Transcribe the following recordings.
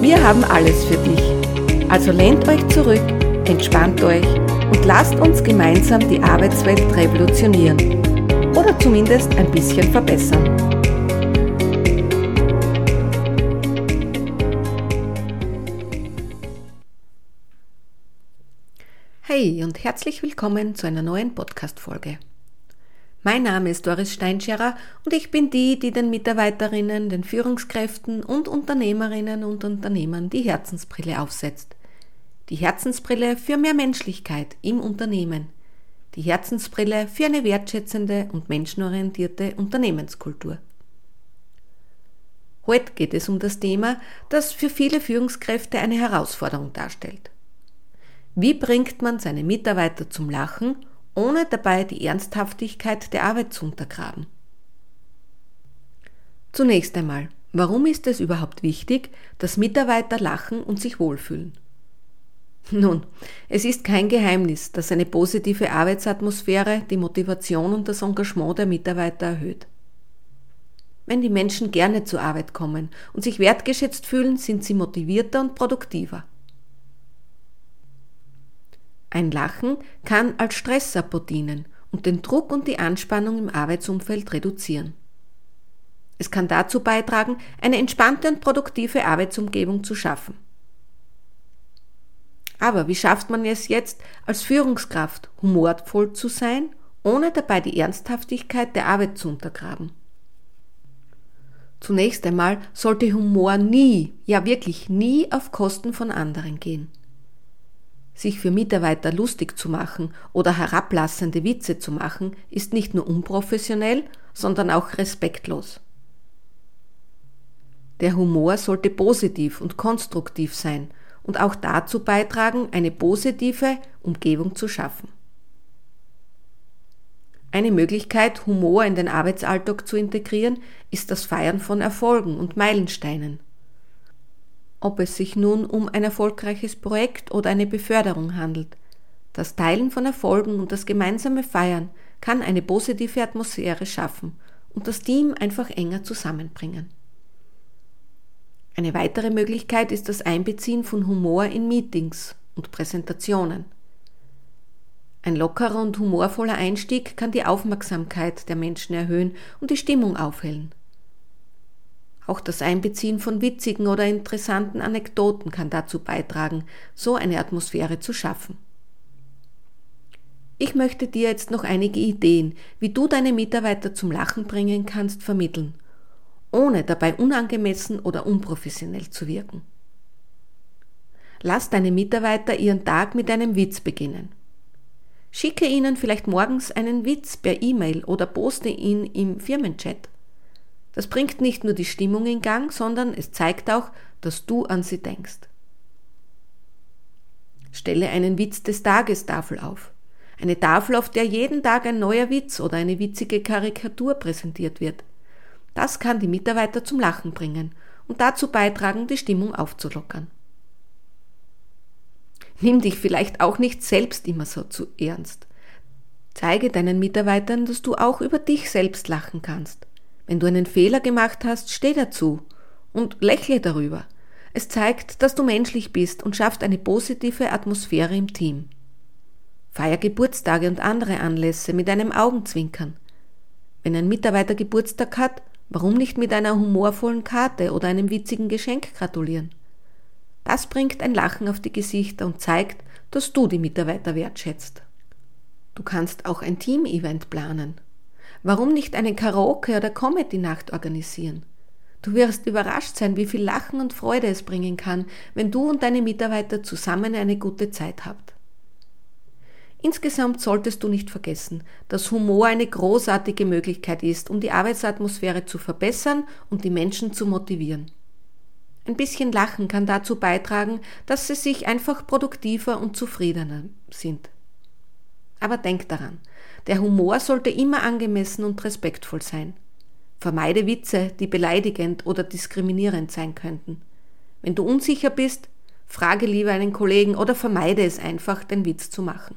Wir haben alles für dich. Also lehnt euch zurück, entspannt euch und lasst uns gemeinsam die Arbeitswelt revolutionieren. Oder zumindest ein bisschen verbessern. Hey und herzlich willkommen zu einer neuen Podcast-Folge. Mein Name ist Doris Steinscherer und ich bin die, die den Mitarbeiterinnen, den Führungskräften und Unternehmerinnen und Unternehmern die Herzensbrille aufsetzt. Die Herzensbrille für mehr Menschlichkeit im Unternehmen. Die Herzensbrille für eine wertschätzende und menschenorientierte Unternehmenskultur. Heute geht es um das Thema, das für viele Führungskräfte eine Herausforderung darstellt. Wie bringt man seine Mitarbeiter zum Lachen ohne dabei die Ernsthaftigkeit der Arbeit zu untergraben. Zunächst einmal, warum ist es überhaupt wichtig, dass Mitarbeiter lachen und sich wohlfühlen? Nun, es ist kein Geheimnis, dass eine positive Arbeitsatmosphäre die Motivation und das Engagement der Mitarbeiter erhöht. Wenn die Menschen gerne zur Arbeit kommen und sich wertgeschätzt fühlen, sind sie motivierter und produktiver. Ein Lachen kann als Stressabbau dienen und den Druck und die Anspannung im Arbeitsumfeld reduzieren. Es kann dazu beitragen, eine entspannte und produktive Arbeitsumgebung zu schaffen. Aber wie schafft man es jetzt, als Führungskraft humorvoll zu sein, ohne dabei die Ernsthaftigkeit der Arbeit zu untergraben? Zunächst einmal sollte Humor nie, ja wirklich nie auf Kosten von anderen gehen. Sich für Mitarbeiter lustig zu machen oder herablassende Witze zu machen, ist nicht nur unprofessionell, sondern auch respektlos. Der Humor sollte positiv und konstruktiv sein und auch dazu beitragen, eine positive Umgebung zu schaffen. Eine Möglichkeit, Humor in den Arbeitsalltag zu integrieren, ist das Feiern von Erfolgen und Meilensteinen. Ob es sich nun um ein erfolgreiches Projekt oder eine Beförderung handelt. Das Teilen von Erfolgen und das gemeinsame Feiern kann eine positive Atmosphäre schaffen und das Team einfach enger zusammenbringen. Eine weitere Möglichkeit ist das Einbeziehen von Humor in Meetings und Präsentationen. Ein lockerer und humorvoller Einstieg kann die Aufmerksamkeit der Menschen erhöhen und die Stimmung aufhellen. Auch das Einbeziehen von witzigen oder interessanten Anekdoten kann dazu beitragen, so eine Atmosphäre zu schaffen. Ich möchte dir jetzt noch einige Ideen, wie du deine Mitarbeiter zum Lachen bringen kannst, vermitteln, ohne dabei unangemessen oder unprofessionell zu wirken. Lass deine Mitarbeiter ihren Tag mit einem Witz beginnen. Schicke ihnen vielleicht morgens einen Witz per E-Mail oder poste ihn im Firmenchat. Das bringt nicht nur die Stimmung in Gang, sondern es zeigt auch, dass du an sie denkst. Stelle einen Witz des Tages Tafel auf. Eine Tafel, auf der jeden Tag ein neuer Witz oder eine witzige Karikatur präsentiert wird. Das kann die Mitarbeiter zum Lachen bringen und dazu beitragen, die Stimmung aufzulockern. Nimm dich vielleicht auch nicht selbst immer so zu ernst. Zeige deinen Mitarbeitern, dass du auch über dich selbst lachen kannst. Wenn du einen Fehler gemacht hast, steh dazu und lächle darüber. Es zeigt, dass du menschlich bist und schafft eine positive Atmosphäre im Team. Feier Geburtstage und andere Anlässe mit einem Augenzwinkern. Wenn ein Mitarbeiter Geburtstag hat, warum nicht mit einer humorvollen Karte oder einem witzigen Geschenk gratulieren? Das bringt ein Lachen auf die Gesichter und zeigt, dass du die Mitarbeiter wertschätzt. Du kannst auch ein Team-Event planen. Warum nicht eine Karaoke- oder Comedy-Nacht organisieren? Du wirst überrascht sein, wie viel Lachen und Freude es bringen kann, wenn du und deine Mitarbeiter zusammen eine gute Zeit habt. Insgesamt solltest du nicht vergessen, dass Humor eine großartige Möglichkeit ist, um die Arbeitsatmosphäre zu verbessern und die Menschen zu motivieren. Ein bisschen Lachen kann dazu beitragen, dass sie sich einfach produktiver und zufriedener sind. Aber denk daran, der Humor sollte immer angemessen und respektvoll sein. Vermeide Witze, die beleidigend oder diskriminierend sein könnten. Wenn du unsicher bist, frage lieber einen Kollegen oder vermeide es einfach, den Witz zu machen.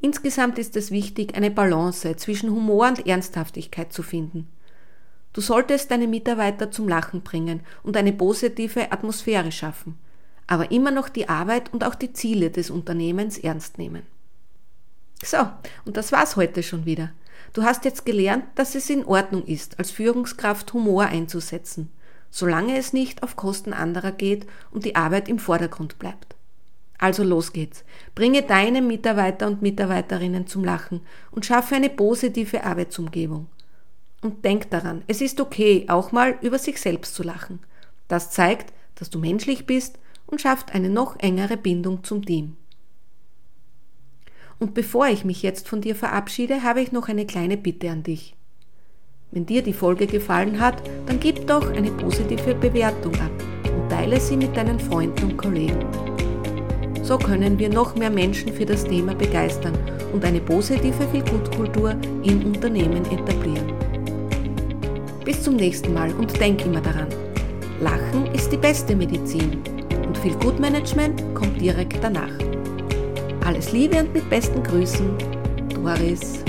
Insgesamt ist es wichtig, eine Balance zwischen Humor und Ernsthaftigkeit zu finden. Du solltest deine Mitarbeiter zum Lachen bringen und eine positive Atmosphäre schaffen, aber immer noch die Arbeit und auch die Ziele des Unternehmens ernst nehmen. So, und das war's heute schon wieder. Du hast jetzt gelernt, dass es in Ordnung ist, als Führungskraft Humor einzusetzen, solange es nicht auf Kosten anderer geht und die Arbeit im Vordergrund bleibt. Also los geht's. Bringe deine Mitarbeiter und Mitarbeiterinnen zum Lachen und schaffe eine positive Arbeitsumgebung. Und denk daran, es ist okay, auch mal über sich selbst zu lachen. Das zeigt, dass du menschlich bist und schafft eine noch engere Bindung zum Team. Und bevor ich mich jetzt von dir verabschiede, habe ich noch eine kleine Bitte an dich. Wenn dir die Folge gefallen hat, dann gib doch eine positive Bewertung ab und teile sie mit deinen Freunden und Kollegen. So können wir noch mehr Menschen für das Thema begeistern und eine positive Feelgood-Kultur im Unternehmen etablieren. Bis zum nächsten Mal und denk immer daran, Lachen ist die beste Medizin und Feelgood-Management kommt direkt danach. Alles Liebe und mit besten Grüßen, Doris.